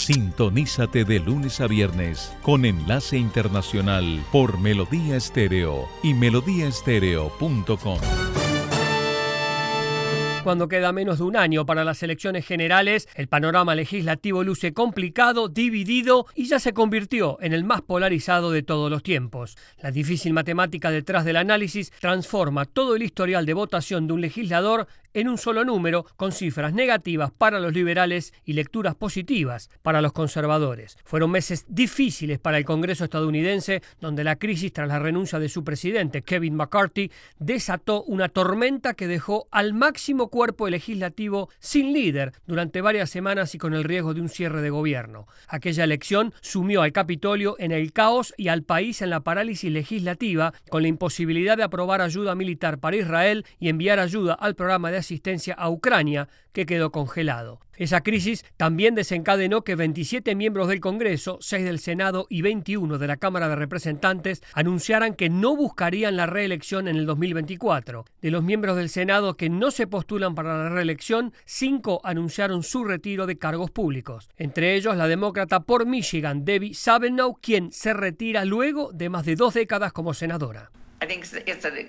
Sintonízate de lunes a viernes con enlace internacional por Melodía Estéreo y melodíaestéreo.com. Cuando queda menos de un año para las elecciones generales, el panorama legislativo luce complicado, dividido y ya se convirtió en el más polarizado de todos los tiempos. La difícil matemática detrás del análisis transforma todo el historial de votación de un legislador en un solo número, con cifras negativas para los liberales y lecturas positivas para los conservadores. Fueron meses difíciles para el Congreso estadounidense, donde la crisis tras la renuncia de su presidente, Kevin McCarthy, desató una tormenta que dejó al máximo cuerpo legislativo sin líder durante varias semanas y con el riesgo de un cierre de gobierno. Aquella elección sumió al Capitolio en el caos y al país en la parálisis legislativa, con la imposibilidad de aprobar ayuda militar para Israel y enviar ayuda al programa de asistencia a Ucrania, que quedó congelado. Esa crisis también desencadenó que 27 miembros del Congreso, 6 del Senado y 21 de la Cámara de Representantes anunciaran que no buscarían la reelección en el 2024. De los miembros del Senado que no se postulan para la reelección, 5 anunciaron su retiro de cargos públicos. Entre ellos la demócrata por Michigan, Debbie Sabenow, quien se retira luego de más de dos décadas como senadora.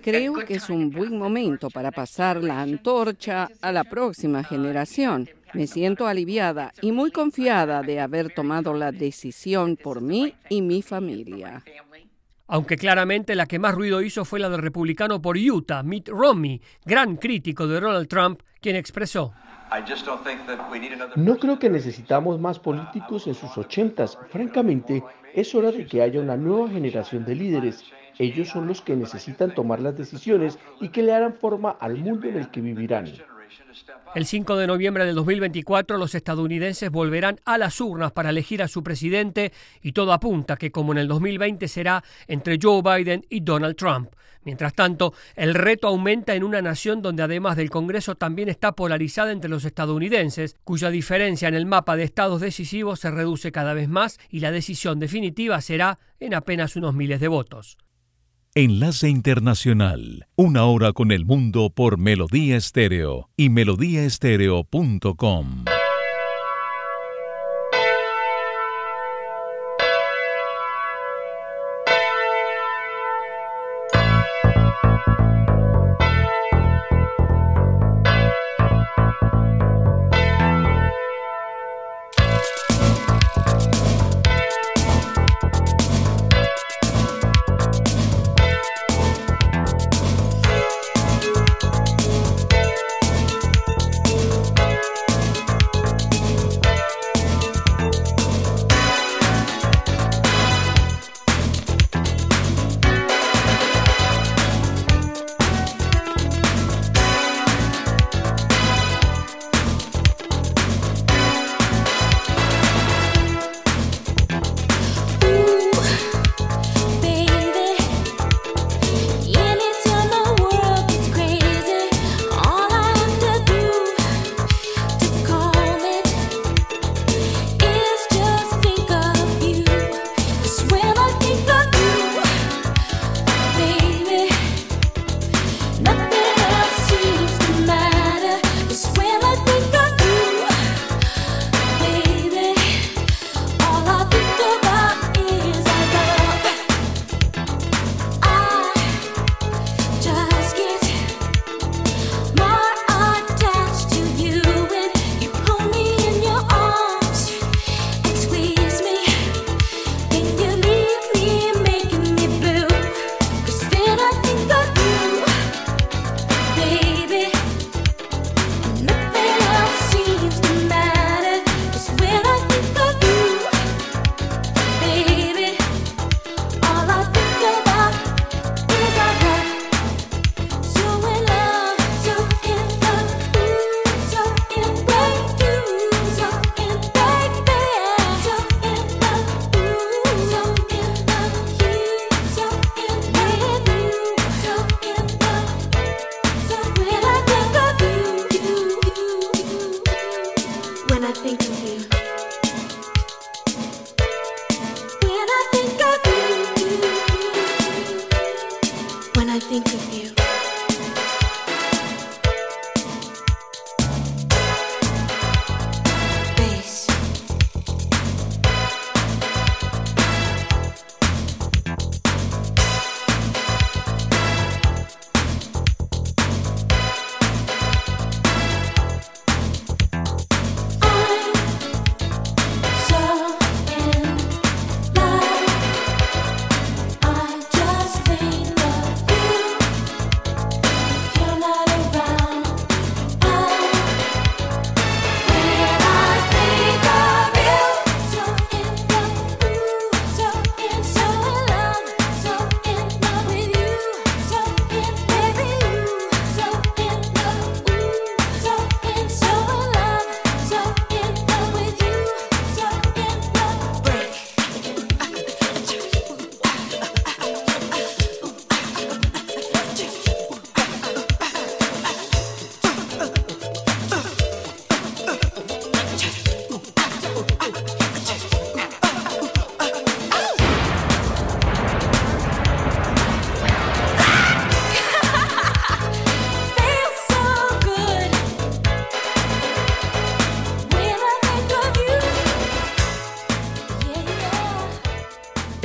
Creo que es un buen momento para pasar la antorcha a la próxima generación. Me siento aliviada y muy confiada de haber tomado la decisión por mí y mi familia. Aunque claramente la que más ruido hizo fue la del republicano por Utah, Mitt Romney, gran crítico de Donald Trump, quien expresó. No creo que necesitamos más políticos en sus ochentas. Francamente, es hora de que haya una nueva generación de líderes. Ellos son los que necesitan tomar las decisiones y que le harán forma al mundo en el que vivirán. El 5 de noviembre del 2024 los estadounidenses volverán a las urnas para elegir a su presidente y todo apunta que como en el 2020 será entre Joe Biden y Donald Trump. Mientras tanto, el reto aumenta en una nación donde además del Congreso también está polarizada entre los estadounidenses, cuya diferencia en el mapa de estados decisivos se reduce cada vez más y la decisión definitiva será en apenas unos miles de votos. Enlace Internacional, una hora con el mundo por Melodía Estéreo y melodíaestéreo.com.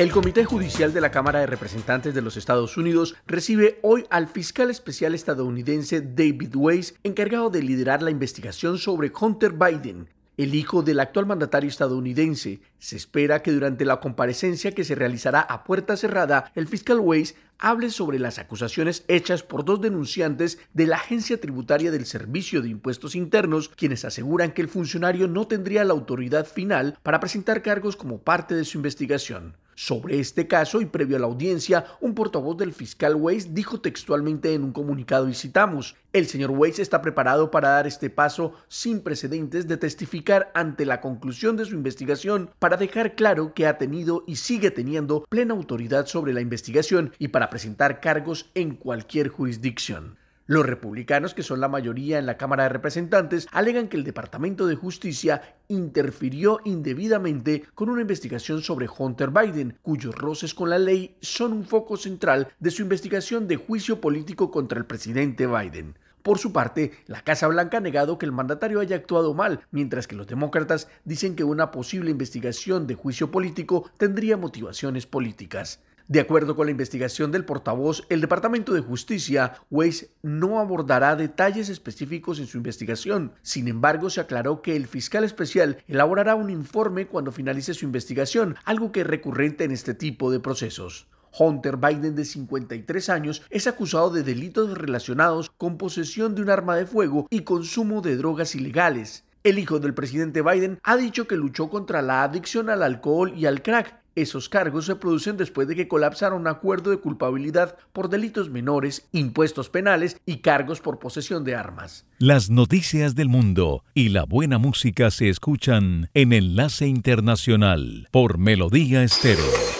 El Comité Judicial de la Cámara de Representantes de los Estados Unidos recibe hoy al fiscal especial estadounidense David Weiss, encargado de liderar la investigación sobre Hunter Biden, el hijo del actual mandatario estadounidense. Se espera que durante la comparecencia que se realizará a puerta cerrada, el fiscal Weiss hable sobre las acusaciones hechas por dos denunciantes de la Agencia Tributaria del Servicio de Impuestos Internos, quienes aseguran que el funcionario no tendría la autoridad final para presentar cargos como parte de su investigación. Sobre este caso y previo a la audiencia, un portavoz del fiscal Weiss dijo textualmente en un comunicado y citamos, el señor Weiss está preparado para dar este paso sin precedentes de testificar ante la conclusión de su investigación para dejar claro que ha tenido y sigue teniendo plena autoridad sobre la investigación y para presentar cargos en cualquier jurisdicción. Los republicanos, que son la mayoría en la Cámara de Representantes, alegan que el Departamento de Justicia interfirió indebidamente con una investigación sobre Hunter Biden, cuyos roces con la ley son un foco central de su investigación de juicio político contra el presidente Biden. Por su parte, la Casa Blanca ha negado que el mandatario haya actuado mal, mientras que los demócratas dicen que una posible investigación de juicio político tendría motivaciones políticas. De acuerdo con la investigación del portavoz, el Departamento de Justicia, Weiss no abordará detalles específicos en su investigación. Sin embargo, se aclaró que el fiscal especial elaborará un informe cuando finalice su investigación, algo que es recurrente en este tipo de procesos. Hunter Biden, de 53 años, es acusado de delitos relacionados con posesión de un arma de fuego y consumo de drogas ilegales. El hijo del presidente Biden ha dicho que luchó contra la adicción al alcohol y al crack esos cargos se producen después de que colapsara un acuerdo de culpabilidad por delitos menores, impuestos penales y cargos por posesión de armas. Las noticias del mundo y la buena música se escuchan en Enlace Internacional por Melodía Estéreo.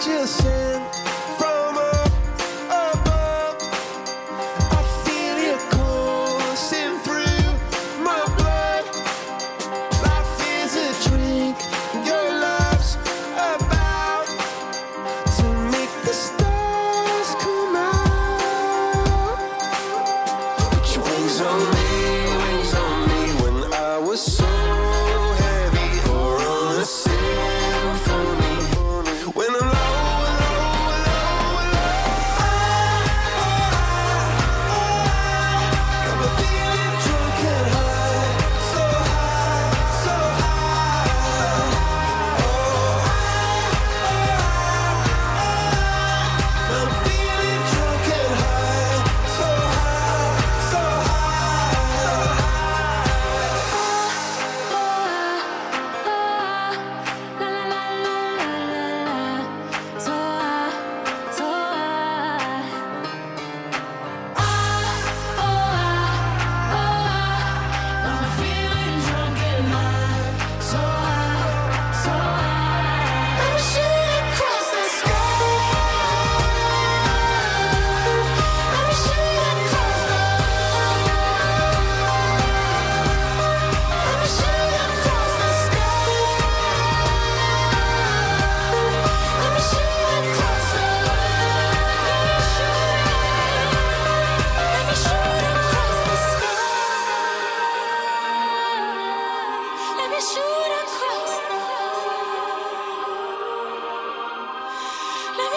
just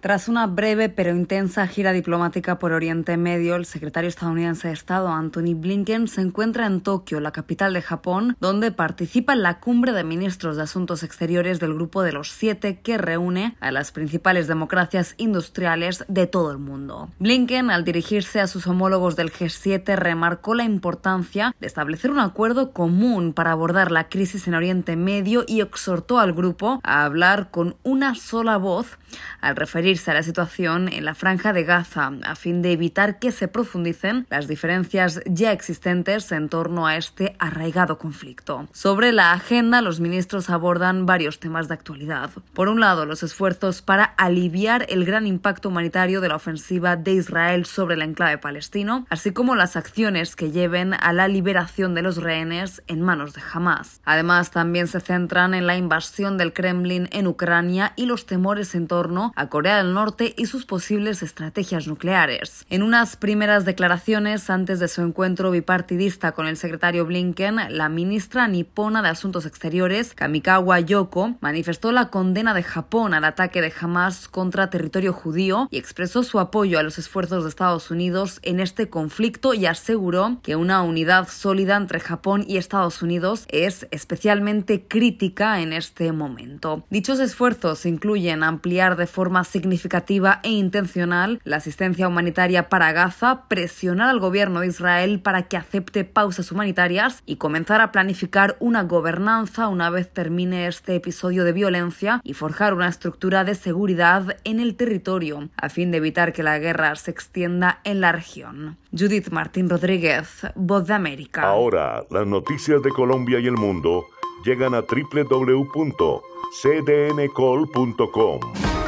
Tras una breve pero intensa gira diplomática por Oriente Medio, el secretario estadounidense de Estado Anthony Blinken se encuentra en Tokio, la capital de Japón, donde participa en la cumbre de ministros de Asuntos Exteriores del Grupo de los Siete que reúne a las principales democracias industriales de todo el mundo. Blinken, al dirigirse a sus homólogos del G7, remarcó la importancia de establecer un acuerdo común para abordar la crisis en Oriente Medio y exhortó al grupo a hablar con una sola voz al referir a la situación en la franja de Gaza a fin de evitar que se profundicen las diferencias ya existentes en torno a este arraigado conflicto. Sobre la agenda, los ministros abordan varios temas de actualidad. Por un lado, los esfuerzos para aliviar el gran impacto humanitario de la ofensiva de Israel sobre el enclave palestino, así como las acciones que lleven a la liberación de los rehenes en manos de Hamas. Además, también se centran en la invasión del Kremlin en Ucrania y los temores en torno a Corea del Norte y sus posibles estrategias nucleares. En unas primeras declaraciones antes de su encuentro bipartidista con el secretario Blinken, la ministra nipona de Asuntos Exteriores, Kamikawa Yoko, manifestó la condena de Japón al ataque de Hamas contra territorio judío y expresó su apoyo a los esfuerzos de Estados Unidos en este conflicto y aseguró que una unidad sólida entre Japón y Estados Unidos es especialmente crítica en este momento. Dichos esfuerzos incluyen ampliar de forma significativa significativa e intencional la asistencia humanitaria para Gaza, presionar al gobierno de Israel para que acepte pausas humanitarias y comenzar a planificar una gobernanza una vez termine este episodio de violencia y forjar una estructura de seguridad en el territorio a fin de evitar que la guerra se extienda en la región. Judith Martín Rodríguez, Voz de América. Ahora, las noticias de Colombia y el mundo llegan a www.cdncol.com.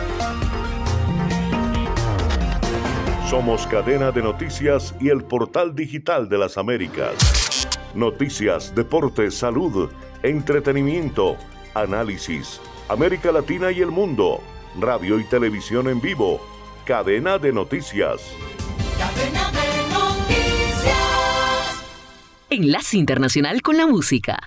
Somos cadena de noticias y el portal digital de las Américas. Noticias, deportes, salud, entretenimiento, análisis, América Latina y el mundo, radio y televisión en vivo, cadena de noticias. Cadena de noticias. Enlace Internacional con la Música.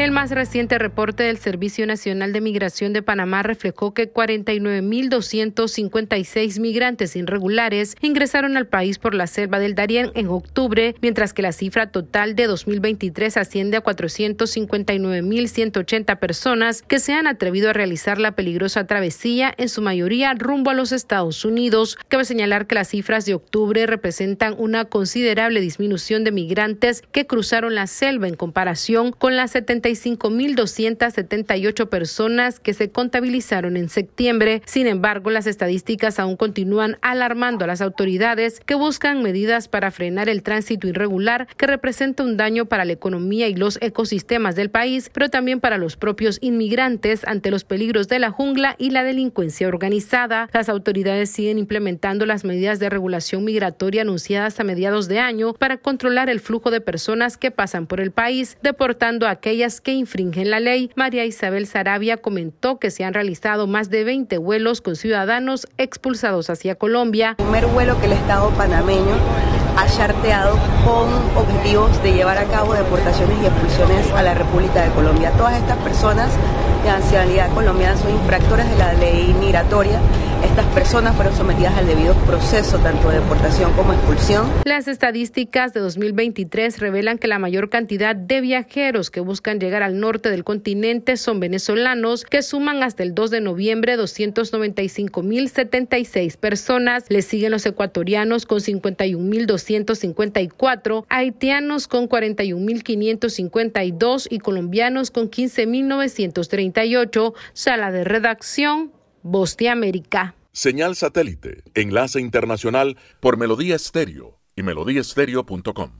El más reciente reporte del Servicio Nacional de Migración de Panamá reflejó que 49.256 migrantes irregulares ingresaron al país por la selva del Darién en octubre, mientras que la cifra total de 2023 asciende a 459.180 personas que se han atrevido a realizar la peligrosa travesía, en su mayoría rumbo a los Estados Unidos. Cabe señalar que las cifras de octubre representan una considerable disminución de migrantes que cruzaron la selva en comparación con las 70 5.278 personas que se contabilizaron en septiembre. Sin embargo, las estadísticas aún continúan alarmando a las autoridades que buscan medidas para frenar el tránsito irregular que representa un daño para la economía y los ecosistemas del país, pero también para los propios inmigrantes ante los peligros de la jungla y la delincuencia organizada. Las autoridades siguen implementando las medidas de regulación migratoria anunciadas a mediados de año para controlar el flujo de personas que pasan por el país, deportando a aquellas que infringen la ley. María Isabel Sarabia comentó que se han realizado más de 20 vuelos con ciudadanos expulsados hacia Colombia. El primer vuelo que el Estado panameño ha charteado con objetivos de llevar a cabo deportaciones y expulsiones a la República de Colombia. Todas estas personas de nacionalidad colombiana son infractores de la ley migratoria estas personas fueron sometidas al debido proceso tanto de deportación como expulsión. Las estadísticas de 2023 revelan que la mayor cantidad de viajeros que buscan llegar al norte del continente son venezolanos, que suman hasta el 2 de noviembre 295.076 personas. Le siguen los ecuatorianos con 51.254, haitianos con 41.552 y colombianos con 15.938. Sala de redacción Voz de América. Señal satélite, enlace internacional por Melodía Estéreo y melodíaestéreo.com.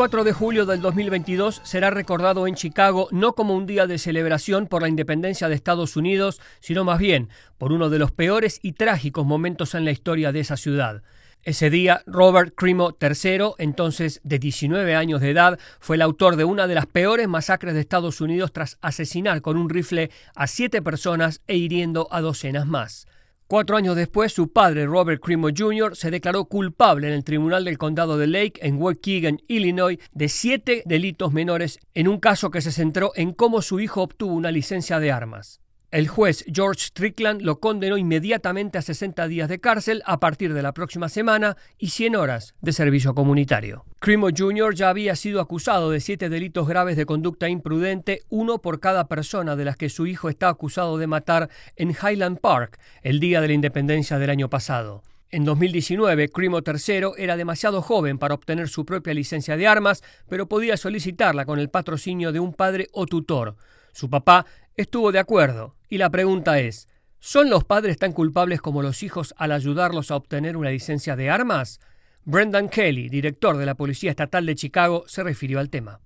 4 de julio del 2022 será recordado en Chicago no como un día de celebración por la independencia de Estados Unidos, sino más bien por uno de los peores y trágicos momentos en la historia de esa ciudad. Ese día, Robert Crimo III, entonces de 19 años de edad, fue el autor de una de las peores masacres de Estados Unidos tras asesinar con un rifle a siete personas e hiriendo a docenas más. Cuatro años después, su padre, Robert Crimo Jr., se declaró culpable en el Tribunal del Condado de Lake, en Waukegan, Illinois, de siete delitos menores en un caso que se centró en cómo su hijo obtuvo una licencia de armas. El juez George Strickland lo condenó inmediatamente a 60 días de cárcel a partir de la próxima semana y 100 horas de servicio comunitario. Crimo Jr. ya había sido acusado de siete delitos graves de conducta imprudente, uno por cada persona de las que su hijo está acusado de matar en Highland Park el día de la independencia del año pasado. En 2019, Crimo III era demasiado joven para obtener su propia licencia de armas, pero podía solicitarla con el patrocinio de un padre o tutor. Su papá estuvo de acuerdo, y la pregunta es, ¿son los padres tan culpables como los hijos al ayudarlos a obtener una licencia de armas? Brendan Kelly, director de la Policía Estatal de Chicago, se refirió al tema.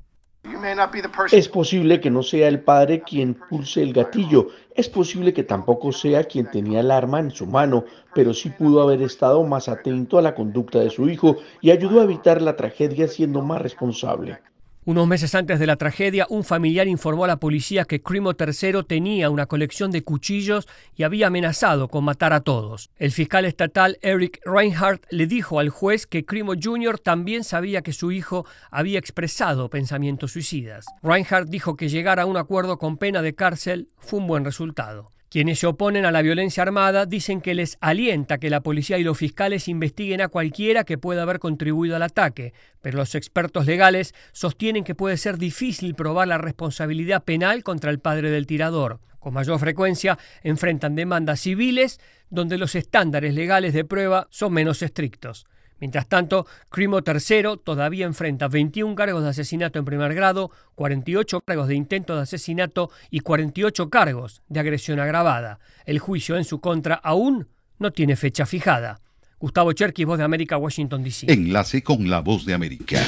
Es posible que no sea el padre quien pulse el gatillo, es posible que tampoco sea quien tenía el arma en su mano, pero sí pudo haber estado más atento a la conducta de su hijo y ayudó a evitar la tragedia siendo más responsable. Unos meses antes de la tragedia, un familiar informó a la policía que Crimo III tenía una colección de cuchillos y había amenazado con matar a todos. El fiscal estatal Eric Reinhardt le dijo al juez que Crimo Jr. también sabía que su hijo había expresado pensamientos suicidas. Reinhardt dijo que llegar a un acuerdo con pena de cárcel fue un buen resultado. Quienes se oponen a la violencia armada dicen que les alienta que la policía y los fiscales investiguen a cualquiera que pueda haber contribuido al ataque, pero los expertos legales sostienen que puede ser difícil probar la responsabilidad penal contra el padre del tirador. Con mayor frecuencia enfrentan demandas civiles donde los estándares legales de prueba son menos estrictos. Mientras tanto, Crimo III todavía enfrenta 21 cargos de asesinato en primer grado, 48 cargos de intento de asesinato y 48 cargos de agresión agravada. El juicio en su contra aún no tiene fecha fijada. Gustavo Cherky, Voz de América, Washington, D.C. Enlace con la Voz de América.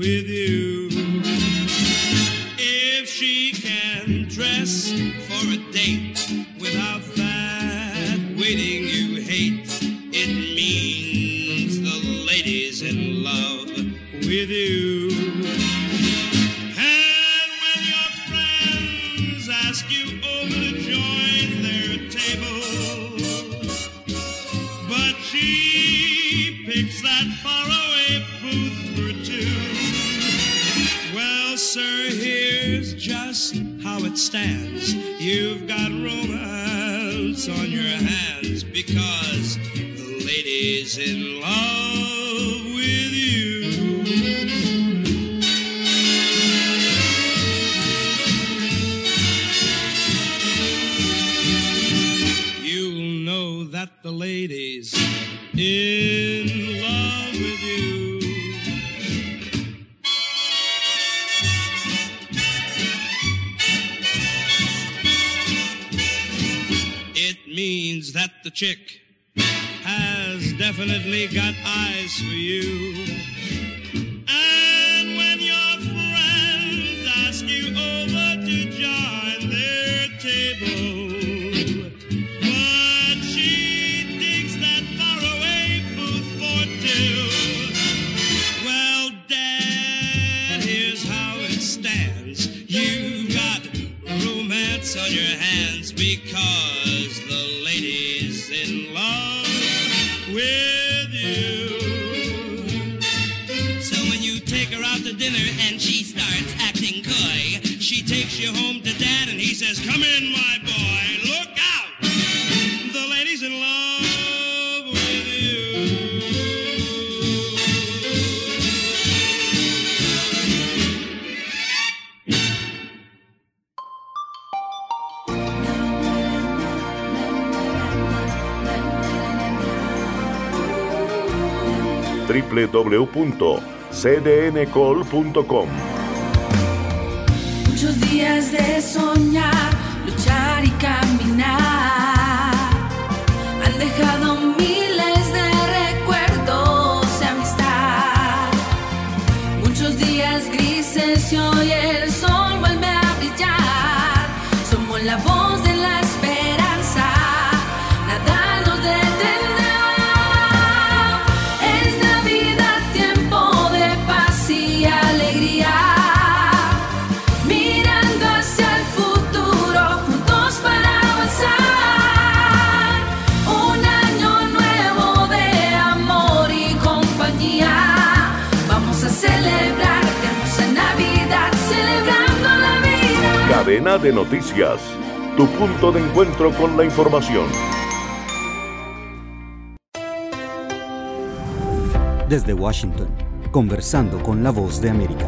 with you. Stands. You've definitely got eyes for you. www.cdncol.com. De noticias. Tu punto de encuentro con la información. Desde Washington, conversando con la voz de América.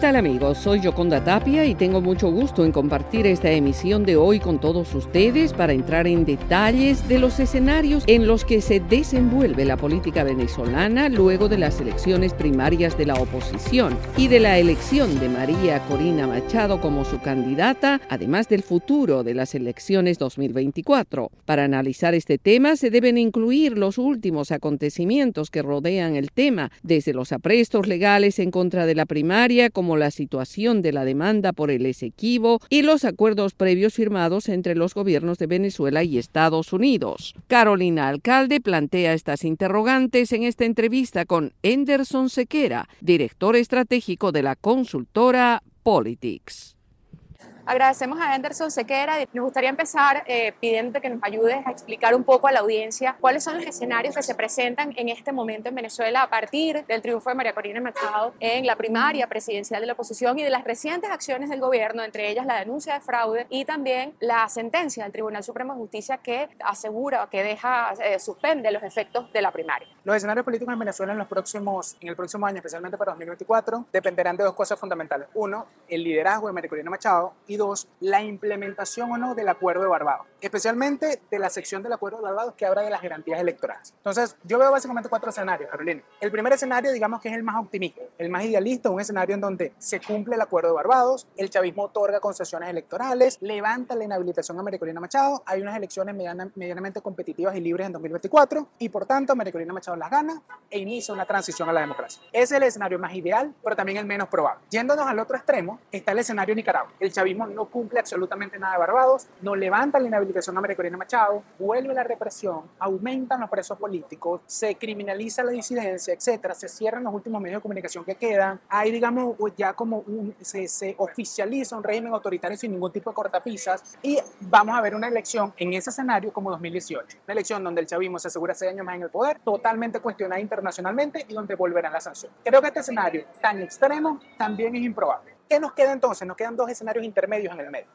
¿Qué tal amigos? Soy Yoconda Tapia y tengo mucho gusto en compartir esta emisión de hoy con todos ustedes para entrar en detalles de los escenarios en los que se desenvuelve la política venezolana luego de las elecciones primarias de la oposición y de la elección de María Corina Machado como su candidata, además del futuro de las elecciones 2024. Para analizar este tema se deben incluir los últimos acontecimientos que rodean el tema, desde los aprestos legales en contra de la primaria, como la situación de la demanda por el Esequibo y los acuerdos previos firmados entre los gobiernos de Venezuela y Estados Unidos. Carolina Alcalde plantea estas interrogantes en esta entrevista con Anderson Sequera, director estratégico de la consultora Politics. Agradecemos a Anderson Sequera. Nos gustaría empezar eh, pidiéndote que nos ayudes a explicar un poco a la audiencia cuáles son los escenarios que se presentan en este momento en Venezuela a partir del triunfo de María Corina Machado en la primaria presidencial de la oposición y de las recientes acciones del gobierno, entre ellas la denuncia de fraude y también la sentencia del Tribunal Supremo de Justicia que asegura que deja, eh, suspende los efectos de la primaria. Los escenarios políticos en Venezuela en, los próximos, en el próximo año, especialmente para 2024, dependerán de dos cosas fundamentales. Uno, el liderazgo de María Corina Machado y dos, la implementación o no del Acuerdo de Barbados, especialmente de la sección del Acuerdo de Barbados que habla de las garantías electorales. Entonces, yo veo básicamente cuatro escenarios, Carolina. El primer escenario, digamos que es el más optimista, el más idealista, un escenario en donde se cumple el Acuerdo de Barbados, el chavismo otorga concesiones electorales, levanta la inhabilitación a María Corina Machado, hay unas elecciones mediana, medianamente competitivas y libres en 2024 y por tanto María Corina Machado Las gana e inicia una transición a la democracia. Es el escenario más ideal, pero también el menos probable. Yéndonos al otro extremo, está el escenario Nicaragua. El chavismo no cumple absolutamente nada de Barbados, no levanta la inhabilitación a María Corina Machado, vuelve la represión, aumentan los presos políticos, se criminaliza la disidencia, etcétera, se cierran los últimos medios de comunicación que quedan, hay, digamos, ya como un, se, se oficializa un régimen autoritario sin ningún tipo de cortapisas y vamos a ver una elección en ese escenario como 2018. Una elección donde el chavismo se asegura seis años más en el poder, totalmente cuestionada internacionalmente y donde volverán las sanciones. Creo que este escenario tan extremo también es improbable. ¿Qué nos queda entonces? Nos quedan dos escenarios intermedios en el medio.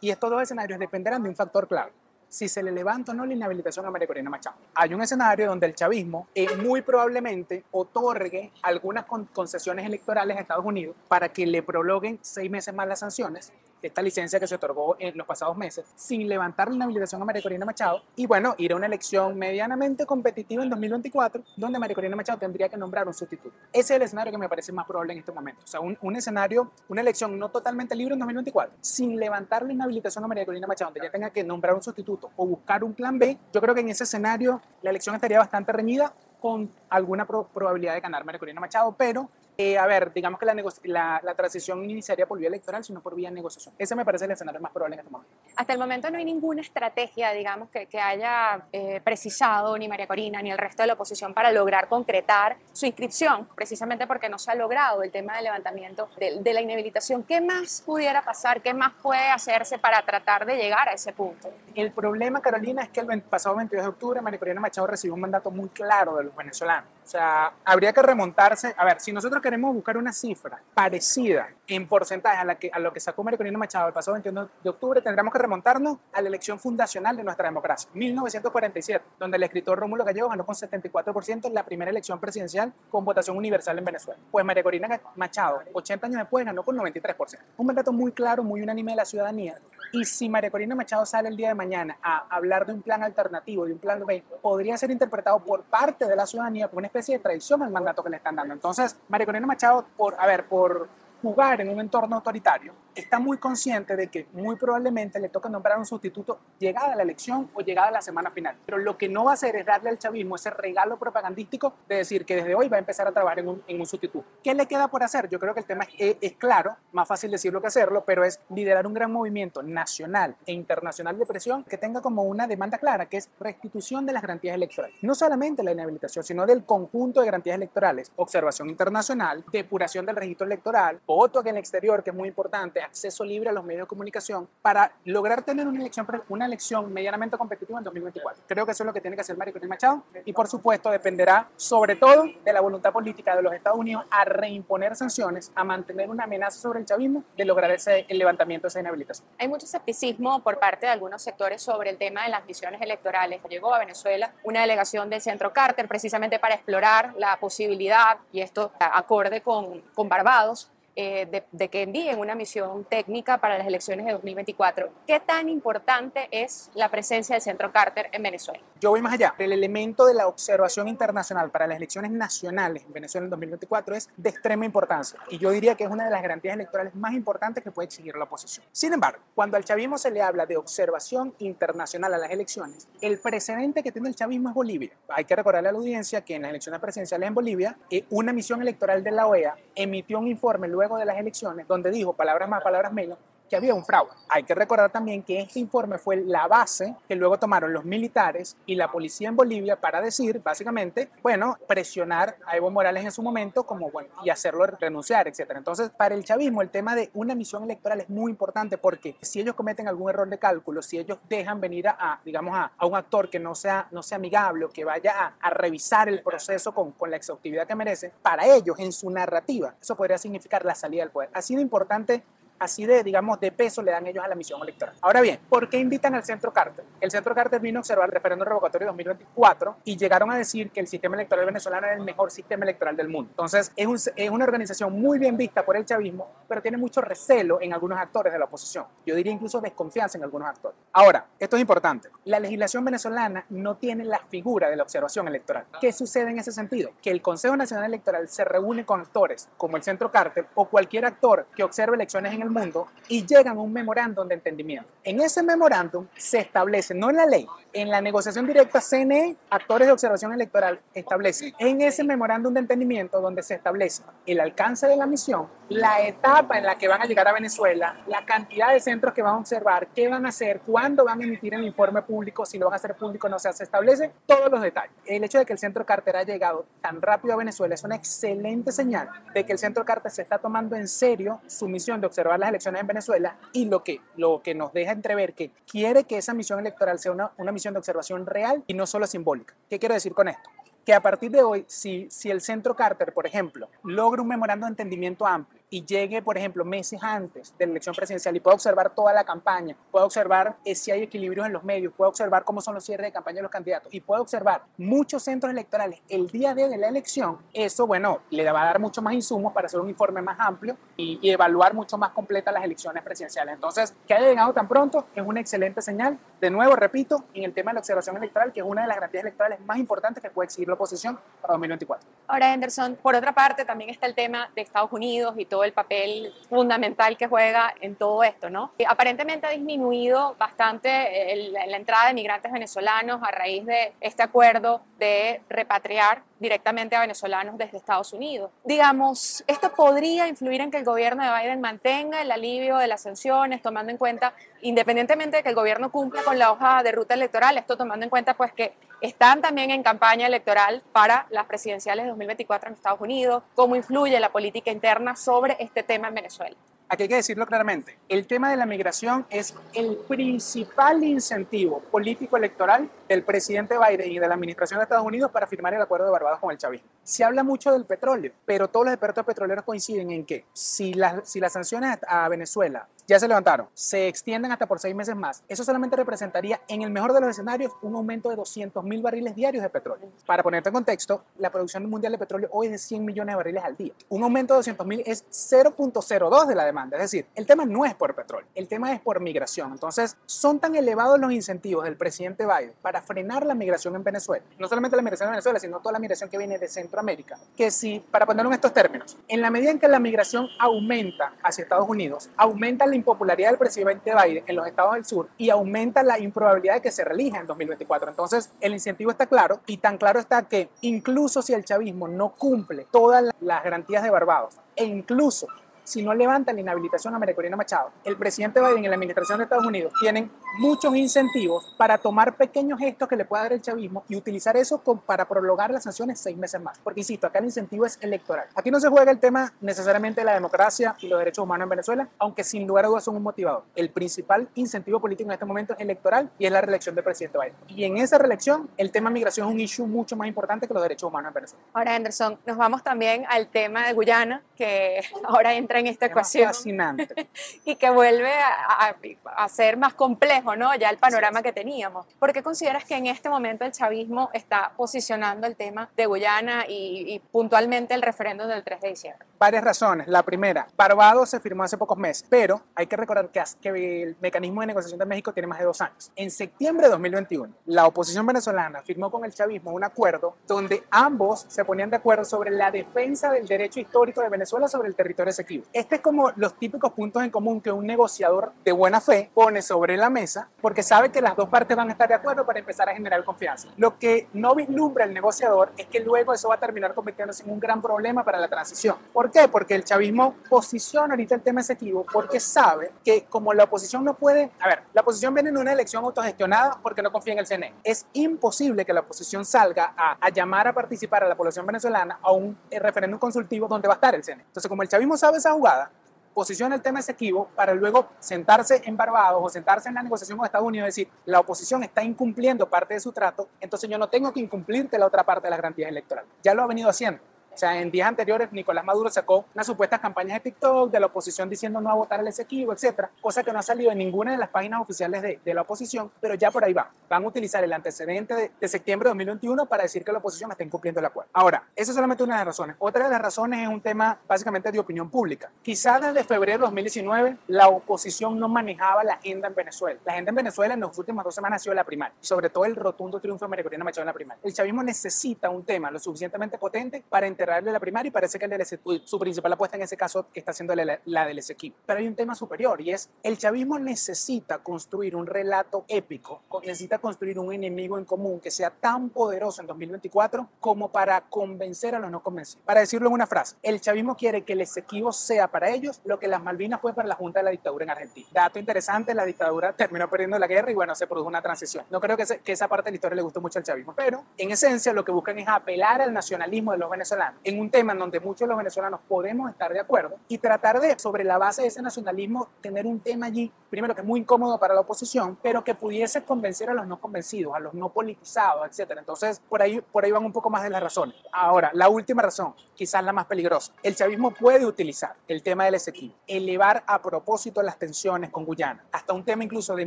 Y estos dos escenarios dependerán de un factor clave si se le levanta o no la inhabilitación a María Corina Machado. Hay un escenario donde el chavismo eh, muy probablemente otorgue algunas con concesiones electorales a Estados Unidos para que le prologuen seis meses más las sanciones esta licencia que se otorgó en los pasados meses, sin levantar la inhabilitación a María Corina Machado y bueno, ir a una elección medianamente competitiva en 2024, donde María Corina Machado tendría que nombrar un sustituto. Ese es el escenario que me parece más probable en este momento. O sea, un, un escenario, una elección no totalmente libre en 2024, sin levantar la inhabilitación a María Corina Machado, donde ya tenga que nombrar un sustituto o buscar un plan B, yo creo que en ese escenario la elección estaría bastante reñida con alguna pro probabilidad de ganar María Corina Machado, pero eh, a ver, digamos que la, la, la, transición iniciaría por vía electoral, sino por vía negociación. Ese me parece el escenario más probable en este momento. Hasta el momento no hay ninguna estrategia, digamos, que, que haya eh, precisado ni María Corina ni el resto de la oposición para lograr concretar su inscripción, precisamente porque no se ha logrado el tema del levantamiento de, de la inhabilitación. ¿Qué más pudiera pasar? ¿Qué más puede hacerse para tratar de llegar a ese punto? El problema, Carolina, es que el pasado 22 de octubre María Corina Machado recibió un mandato muy claro de los venezolanos. O sea, habría que remontarse. A ver, si nosotros queremos buscar una cifra parecida en porcentaje a, la que, a lo que sacó María Corina Machado el pasado 21 de octubre, tendremos que remontarnos a la elección fundacional de nuestra democracia, 1947, donde el escritor Rómulo Gallegos ganó con 74% en la primera elección presidencial con votación universal en Venezuela. Pues María Corina Machado, 80 años después, ganó con 93%. Un mandato muy claro, muy unánime de la ciudadanía. Y si María Corina Machado sale el día de mañana a hablar de un plan alternativo, de un plan B, podría ser interpretado por parte de la ciudadanía como una especie de traición al mandato que le están dando. Entonces, María Corina Machado, por, a ver, por jugar en un entorno autoritario, está muy consciente de que muy probablemente le toca nombrar un sustituto llegada la elección o llegada la semana final. Pero lo que no va a hacer es darle al chavismo ese regalo propagandístico de decir que desde hoy va a empezar a trabajar en un, en un sustituto. ¿Qué le queda por hacer? Yo creo que el tema es, es, claro, más fácil decirlo que hacerlo, pero es liderar un gran movimiento nacional e internacional de presión que tenga como una demanda clara, que es restitución de las garantías electorales. No solamente la inhabilitación, sino del conjunto de garantías electorales, observación internacional, depuración del registro electoral, voto en el exterior, que es muy importante, acceso libre a los medios de comunicación, para lograr tener una elección, una elección medianamente competitiva en 2024. Creo que eso es lo que tiene que hacer María Corina Machado y por supuesto dependerá sobre todo de la voluntad política de los Estados Unidos a reimponer sanciones, a mantener una amenaza sobre el chavismo de lograr ese, el levantamiento de esa inhabilitación. Hay mucho escepticismo por parte de algunos sectores sobre el tema de las misiones electorales. Llegó a Venezuela una delegación del Centro Carter precisamente para explorar la posibilidad, y esto acorde con, con Barbados, eh, de, que envíen una misión técnica para las elecciones de 2024. ¿Qué tan importante es la presencia del Centro Carter en Venezuela? Yo voy más allá. El elemento de la observación internacional para las elecciones nacionales en Venezuela en 2024 es de extrema importancia y yo diría que es una de las garantías electorales más importantes que puede exigir la oposición. Sin embargo, cuando al chavismo se le habla de observación internacional a las elecciones, el precedente que tiene el chavismo es Bolivia. Hay que recordarle a la audiencia que en las elecciones presidenciales en Bolivia, eh, una misión electoral de la OEA emitió un informe luego luego de las elecciones, donde dijo palabras más, palabras menos, que había un fraude. Hay que recordar también que este informe fue la base que luego tomaron los militares y la policía en Bolivia para decir, básicamente, bueno, presionar a Evo Morales en su momento como, bueno, y hacerlo renunciar, etc. Entonces, para el chavismo, el tema de una misión electoral es muy importante porque si ellos cometen algún error de cálculo, si ellos dejan venir a, a digamos, a, a, un actor que no sea, no sea amigable o que vaya a, a revisar el proceso con, con la exhaustividad que merece, para ellos, en su narrativa, eso podría significar la salida del poder. Ha sido importante así de, digamos, de peso le dan ellos a la misión electoral. Ahora bien, ¿por qué invitan al Centro Carter? El Centro Carter vino a observar el referéndum revocatorio de 2024 y llegaron a decir que el sistema electoral venezolano era el mejor sistema electoral del mundo. Entonces, es, un, es una organización muy bien vista por el chavismo, pero tiene mucho recelo en algunos actores de la oposición. Yo diría incluso desconfianza en algunos actores. Ahora, esto es importante. La legislación venezolana no tiene la figura de la observación electoral. ¿Qué sucede en ese sentido? Que el Consejo Nacional Electoral se reúne con actores como el Centro Carter o cualquier actor que observe elecciones en el mundo y llegan a un memorándum de entendimiento. En ese memorándum se establece, no en la ley, en la negociación directa CNE, actores de observación electoral establecen en ese memorándum de entendimiento donde se establece el alcance de la misión, la etapa en la que van a llegar a Venezuela, la cantidad de centros que van a observar, qué van a hacer, cuándo van a emitir el informe público, si lo van a hacer público o no, se establecen todos los detalles. El hecho de que el centro Carter haya llegado tan rápido a Venezuela es una excelente señal de que el centro Carter se está tomando en serio su misión de observar las elecciones en Venezuela y lo que, lo que nos deja entrever que quiere que esa misión electoral sea una, una misión de observación real y no solo simbólica. ¿Qué quiero decir con esto? Que a partir de hoy, si, si el centro Carter, por ejemplo, logra un memorando de entendimiento amplio, y llegue, por ejemplo, meses antes de la elección presidencial y pueda observar toda la campaña, pueda observar eh, si hay equilibrios en los medios, pueda observar cómo son los cierres de campaña de los candidatos y pueda observar muchos centros electorales el día de, la elección, eso, bueno, le va a dar mucho más insumos para hacer un informe más amplio y, evaluar mucho más completas las elecciones presidenciales. Entonces, que haya llegado tan pronto es una excelente señal. De nuevo, repito, en el tema de la observación electoral, que es una de las garantías electorales más importantes que puede exigir la oposición para 2024. Ahora, Anderson, por otra parte, también está el tema de Estados Unidos y todo el papel fundamental que juega en todo esto, ¿no? Y aparentemente ha disminuido bastante el, la entrada de migrantes venezolanos a raíz de este acuerdo de repatriar directamente a venezolanos desde Estados Unidos. Digamos, ¿esto podría influir en que el gobierno de Biden mantenga el alivio de las sanciones, tomando en cuenta, independientemente de que el gobierno cumpla con la hoja de ruta electoral, esto tomando en cuenta pues que están también en campaña electoral para las presidenciales de 2024 en Estados Unidos, cómo influye la política interna sobre este tema en Venezuela? Aquí hay que decirlo claramente, el tema de la migración es el principal incentivo político electoral del presidente Biden y de la administración de Estados Unidos para firmar el acuerdo de Barbados con el chavismo. Se habla mucho del petróleo, pero todos los expertos petroleros coinciden en que si, las si las sanciones a Venezuela ya se levantaron, se extienden hasta por seis meses más, eso solamente representaría, en el mejor de los escenarios, un aumento de 200 mil barriles diarios de petróleo. Para ponerte en contexto, la producción mundial de petróleo hoy es de 100 millones de barriles al día. Un aumento de 200 mil es 0.02 de la demanda. Es decir, el tema no es por petróleo, el tema es por migración. Entonces, son tan elevados los incentivos del presidente Biden para frenar la migración en Venezuela, no solamente la migración en Venezuela, sino toda la migración que viene de Centroamérica, que si, para ponerlo en estos términos, en la medida en que la migración aumenta hacia Estados Unidos, aumenta la impopularidad del presidente Biden en los estados del sur y aumenta la improbabilidad de que se relija en 2024. Entonces, el incentivo está claro y tan claro está que incluso si el chavismo no cumple todas las garantías de Barbados e incluso si no levantan la inhabilitación a María Corina Machado, el presidente Biden y la administración de Estados Unidos tienen muchos incentivos para tomar pequeños gestos que le pueda dar el chavismo y utilizar eso con, para prolongar las sanciones seis meses más. Porque, insisto, acá el incentivo es electoral. Aquí no se juega el tema necesariamente de la democracia y los derechos humanos en Venezuela, aunque sin lugar a dudas son un motivador. El principal incentivo político en este momento es electoral y es la reelección del presidente Biden. Y en esa reelección, el tema migración es un issue mucho más importante que los derechos humanos en Venezuela. Ahora, Anderson, nos vamos también al tema de Guyana, que ahora entra en esta ecuación. Fascinante. y que vuelve a, a, a, ser más complejo, ¿no? Ya el panorama sí. que teníamos. ¿Por qué consideras que en este momento el chavismo está posicionando el tema de Guyana y, y puntualmente el referéndum del 3 de diciembre? Varias razones. La primera, Barbados se firmó hace pocos meses, pero hay que recordar que, que el mecanismo de negociación de México tiene más de dos años. En septiembre de 2021, la oposición venezolana firmó con el chavismo un acuerdo donde ambos se ponían de acuerdo sobre la defensa del derecho histórico de Venezuela sobre el territorio Este es como los típicos puntos en común que un negociador de buena fe pone sobre la mesa porque sabe que las dos partes van a estar de acuerdo para empezar a generar confianza. Lo que no vislumbra el negociador es que luego eso va a terminar convirtiéndose en un gran problema para la transición. ¿Por qué? Porque el chavismo posiciona ahorita el tema exequivo porque sabe que como la oposición no puede, a ver, la oposición viene en una elección autogestionada porque no confía en el CNE. Es imposible que la oposición salga a, a llamar a participar a la población venezolana a un referéndum consultivo donde va a estar el CNE. Entonces, como el chavismo sabe esa jugada, posiciona el tema exequivo para luego sentarse en Barbados o sentarse en la negociación con Estados Unidos y decir, la oposición está incumpliendo parte de su trato, entonces yo no tengo que incumplirte la otra parte de las garantías electorales. Ya lo ha venido haciendo. O sea, en días anteriores Nicolás Maduro sacó unas supuestas campañas de TikTok de la oposición diciendo no a votar el exequivo, etcétera, cosa que no ha salido en ninguna de las páginas oficiales de, de la oposición, pero ya por ahí va. Van a utilizar el antecedente de, de, septiembre de 2021 para decir que la oposición está incumpliendo el acuerdo. Ahora, esa es solamente una de las razones. Otra de las razones es un tema básicamente de opinión pública. Quizás desde febrero de 2019 la oposición no manejaba la agenda en Venezuela. La agenda en Venezuela en las últimas dos semanas ha sido la primaria, sobre todo el rotundo triunfo de María Corina Machado en la primaria. El chavismo necesita un tema lo suficientemente potente para entender literal de la primaria y parece que el del su principal apuesta en ese caso está siendo la, la del Esequibo. Pero hay un tema superior y es el chavismo necesita construir un relato épico, necesita construir un enemigo en común que sea tan poderoso en 2024 como para convencer a los no convencidos. Para decirlo en una frase, el chavismo quiere que el Esequibo sea para ellos lo que las Malvinas fue para la Junta de la Dictadura en Argentina. Dato interesante, la dictadura terminó perdiendo la guerra y bueno, se produjo una transición. No creo que, que esa parte de la historia le gustó mucho al chavismo, pero en esencia lo que buscan es apelar al nacionalismo de los venezolanos en un tema en donde muchos de los venezolanos podemos estar de acuerdo y tratar de, sobre la base de ese nacionalismo, tener un tema allí, primero que es muy incómodo para la oposición, pero que pudiese convencer a los no convencidos, a los no politizados, etc. Entonces, por ahí, por ahí van un poco más de las razones. Ahora, la última razón, quizás la más peligrosa. El chavismo puede utilizar el tema del Esequibo, elevar a propósito las tensiones con Guyana, hasta un tema incluso de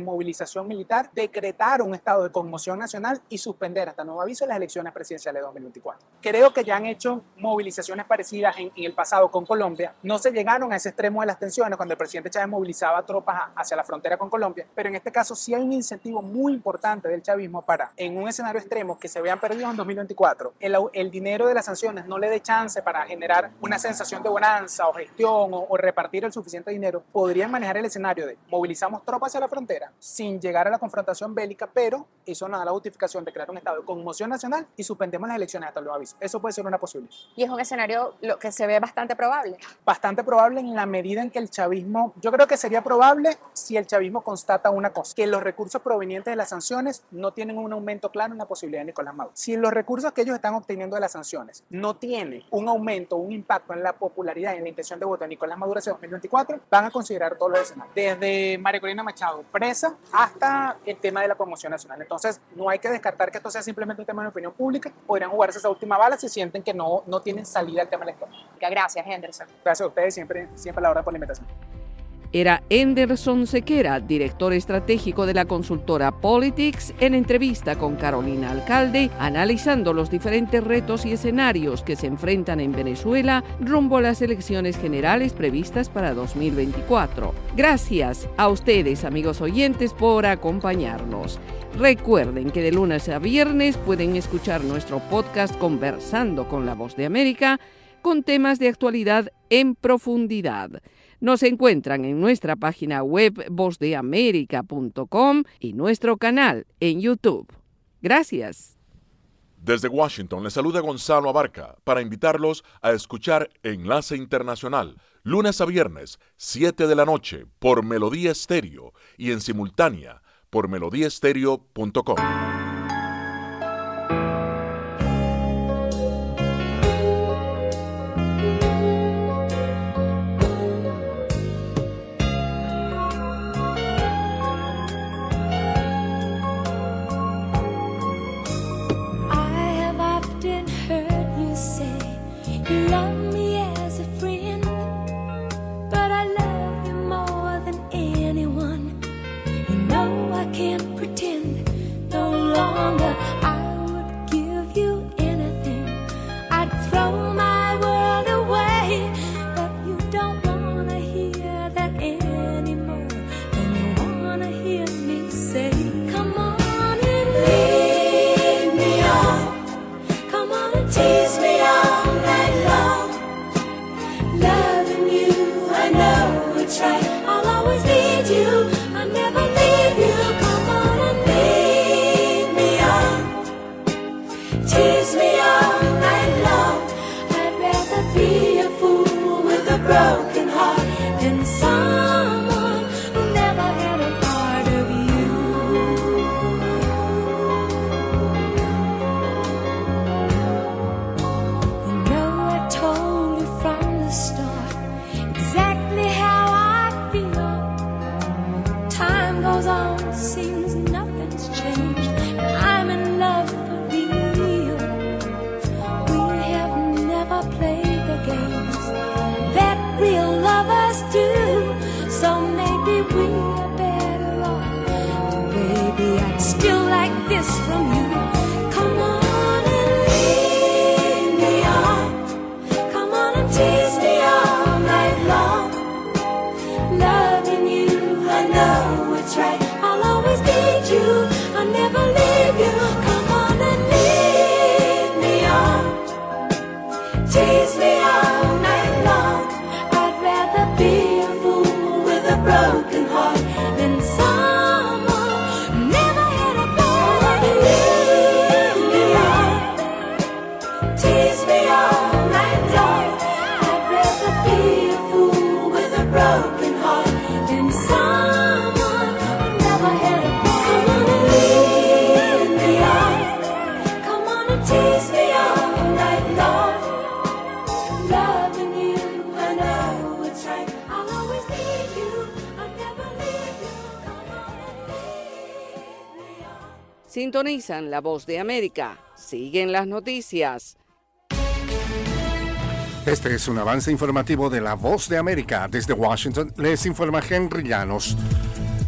movilización militar, decretar un estado de conmoción nacional y suspender hasta nuevo aviso las elecciones presidenciales de 2024. Creo que ya han hecho movilizaciones parecidas en, el pasado con Colombia. No se llegaron a ese extremo de las tensiones cuando el presidente Chávez movilizaba tropas hacia la frontera con Colombia, pero en este caso sí hay un incentivo muy importante del chavismo para, en un escenario extremo, que se vean perdidos en 2024, el, dinero de las sanciones no le dé chance para generar una sensación de bonanza o gestión o, repartir el suficiente dinero, podrían manejar el escenario de movilizamos tropas hacia la frontera sin llegar a la confrontación bélica, pero eso no da la justificación de crear un estado de conmoción nacional y suspendemos las elecciones hasta nuevo aviso. Eso puede ser una posibilidad. Y es un escenario lo que se ve bastante probable. Bastante probable en la medida en que el chavismo, yo creo que sería probable si el chavismo constata una cosa, que los recursos provenientes de las sanciones no tienen un aumento claro en la posibilidad de Nicolás Maduro. Si los recursos que ellos están obteniendo de las sanciones no tienen un aumento, un impacto en la popularidad y en la intención de voto de Nicolás Maduro hacia 2024, van a considerar todos los escenarios, desde María Corina Machado presa hasta el tema de la promoción nacional. Entonces, no hay que descartar que esto sea simplemente un tema de opinión pública, podrían jugarse esa última bala si sienten que no, no tienen salida el tema electoral. Gracias, Henderson. Gracias a ustedes, siempre, siempre a la hora por la invitación. Era Henderson Sequera, director estratégico de la consultora Politics, en entrevista con Carolina Alcalde, analizando los diferentes retos y escenarios que se enfrentan en Venezuela rumbo a las elecciones generales previstas para 2024. Gracias a ustedes, amigos oyentes, por acompañarnos. Recuerden que de lunes a viernes pueden escuchar nuestro podcast Conversando con la Voz de América con temas de actualidad en profundidad. Nos encuentran en nuestra página web vozdeamerica.com y nuestro canal en YouTube. Gracias. Desde Washington le saluda Gonzalo Abarca para invitarlos a escuchar Enlace Internacional, lunes a viernes, 7 de la noche, por Melodía Estéreo y en simultánea por melodíaestéreo.com. Sintonizan la voz de América. Siguen las noticias. Este es un avance informativo de La Voz de América. Desde Washington les informa Henry Llanos.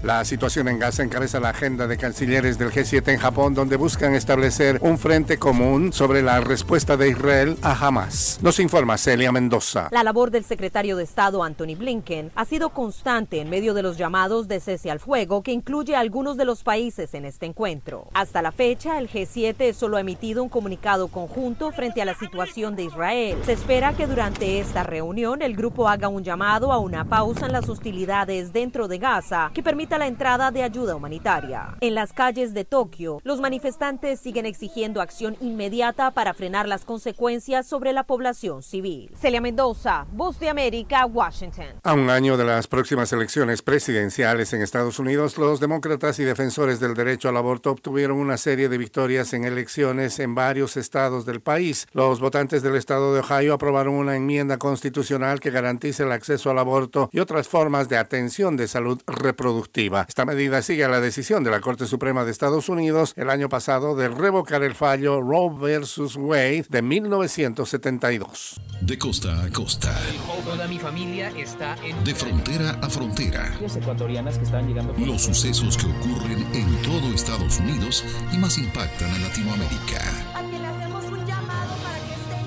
La situación en Gaza encabeza la agenda de cancilleres del G7 en Japón, donde buscan establecer un frente común sobre la respuesta de Israel a Hamas. Nos informa Celia Mendoza. La labor del secretario de Estado Anthony Blinken ha sido constante en medio de los llamados de cese al fuego que incluye a algunos de los países en este encuentro. Hasta la fecha, el G7 solo ha emitido un comunicado conjunto frente a la situación de Israel. Se espera que durante esta reunión el grupo haga un llamado a una pausa en las hostilidades dentro de Gaza que permita la entrada de ayuda humanitaria. En las calles de Tokio, los manifestantes siguen exigiendo acción inmediata para frenar las consecuencias sobre la población civil. Celia Mendoza, Voz de América, Washington. A un año de las próximas elecciones presidenciales en Estados Unidos, los demócratas y defensores del derecho al aborto obtuvieron una serie de victorias en elecciones en varios estados del país. Los votantes del estado de Ohio aprobaron una enmienda constitucional que garantice el acceso al aborto y otras formas de atención de salud reproductiva. Esta medida sigue a la decisión de la Corte Suprema de Estados Unidos el año pasado de revocar el fallo Roe versus Wade de 1972. De costa a costa. Toda mi familia está en... De frontera a frontera. ecuatorianas que están llegando... Los sucesos que ocurren en todo Estados Unidos y más impactan a Latinoamérica.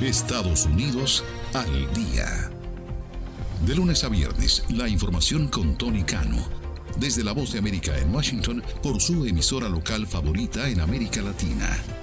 Estados Unidos al día. De lunes a viernes, la información con Tony Cano. Desde la Voz de América en Washington por su emisora local favorita en América Latina.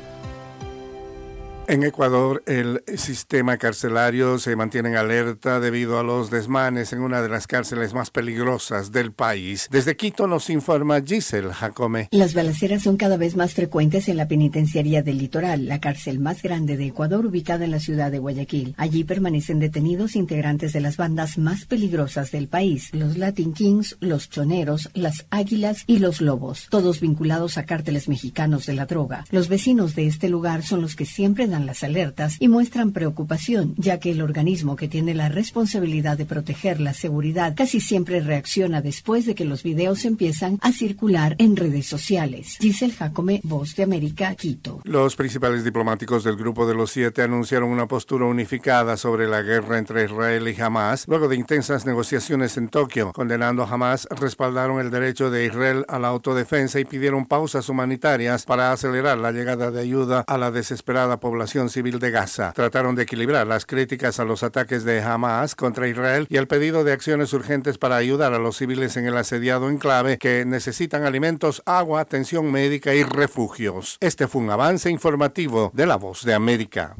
En Ecuador, el sistema carcelario se mantiene en alerta debido a los desmanes en una de las cárceles más peligrosas del país. Desde Quito nos informa Giselle Jacome. Las balaceras son cada vez más frecuentes en la penitenciaría del litoral, la cárcel más grande de Ecuador ubicada en la ciudad de Guayaquil. Allí permanecen detenidos integrantes de las bandas más peligrosas del país, los Latin Kings, los Choneros, las Águilas y los Lobos, todos vinculados a cárteles mexicanos de la droga. Los vecinos de este lugar son los que siempre dan las alertas y muestran preocupación, ya que el organismo que tiene la responsabilidad de proteger la seguridad casi siempre reacciona después de que los videos empiezan a circular en redes sociales. Giselle Jacome, Voz de América, Quito. Los principales diplomáticos del Grupo de los Siete anunciaron una postura unificada sobre la guerra entre Israel y Hamas, luego de intensas negociaciones en Tokio. Condenando a Hamas, respaldaron el derecho de Israel a la autodefensa y pidieron pausas humanitarias para acelerar la llegada de ayuda a la desesperada población civil de Gaza. Trataron de equilibrar las críticas a los ataques de Hamas contra Israel y el pedido de acciones urgentes para ayudar a los civiles en el asediado enclave que necesitan alimentos, agua, atención médica y refugios. Este fue un avance informativo de La Voz de América.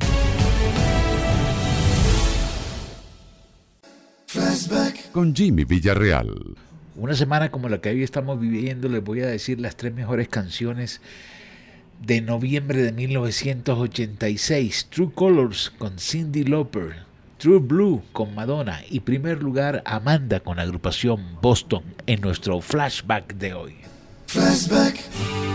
Con Jimmy Villarreal. Una semana como la que hoy estamos viviendo, les voy a decir las tres mejores canciones de noviembre de 1986, True Colors con Cindy Lauper, True Blue con Madonna y primer lugar Amanda con agrupación Boston en nuestro flashback de hoy. Flashback.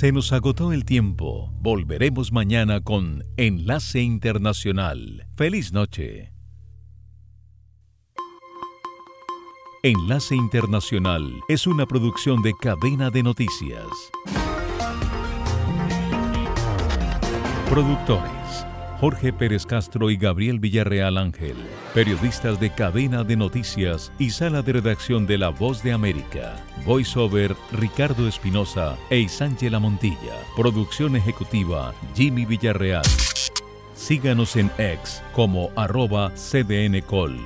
Se nos agotó el tiempo. Volveremos mañana con Enlace Internacional. Feliz noche. Enlace Internacional es una producción de cadena de noticias. Productores Jorge Pérez Castro y Gabriel Villarreal Ángel. Periodistas de cadena de noticias y sala de redacción de La Voz de América. Voiceover Ricardo Espinosa e Isángela Montilla. Producción ejecutiva Jimmy Villarreal. Síganos en ex como arroba cdncol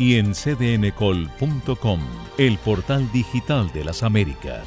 y en cdncol.com, el portal digital de las Américas.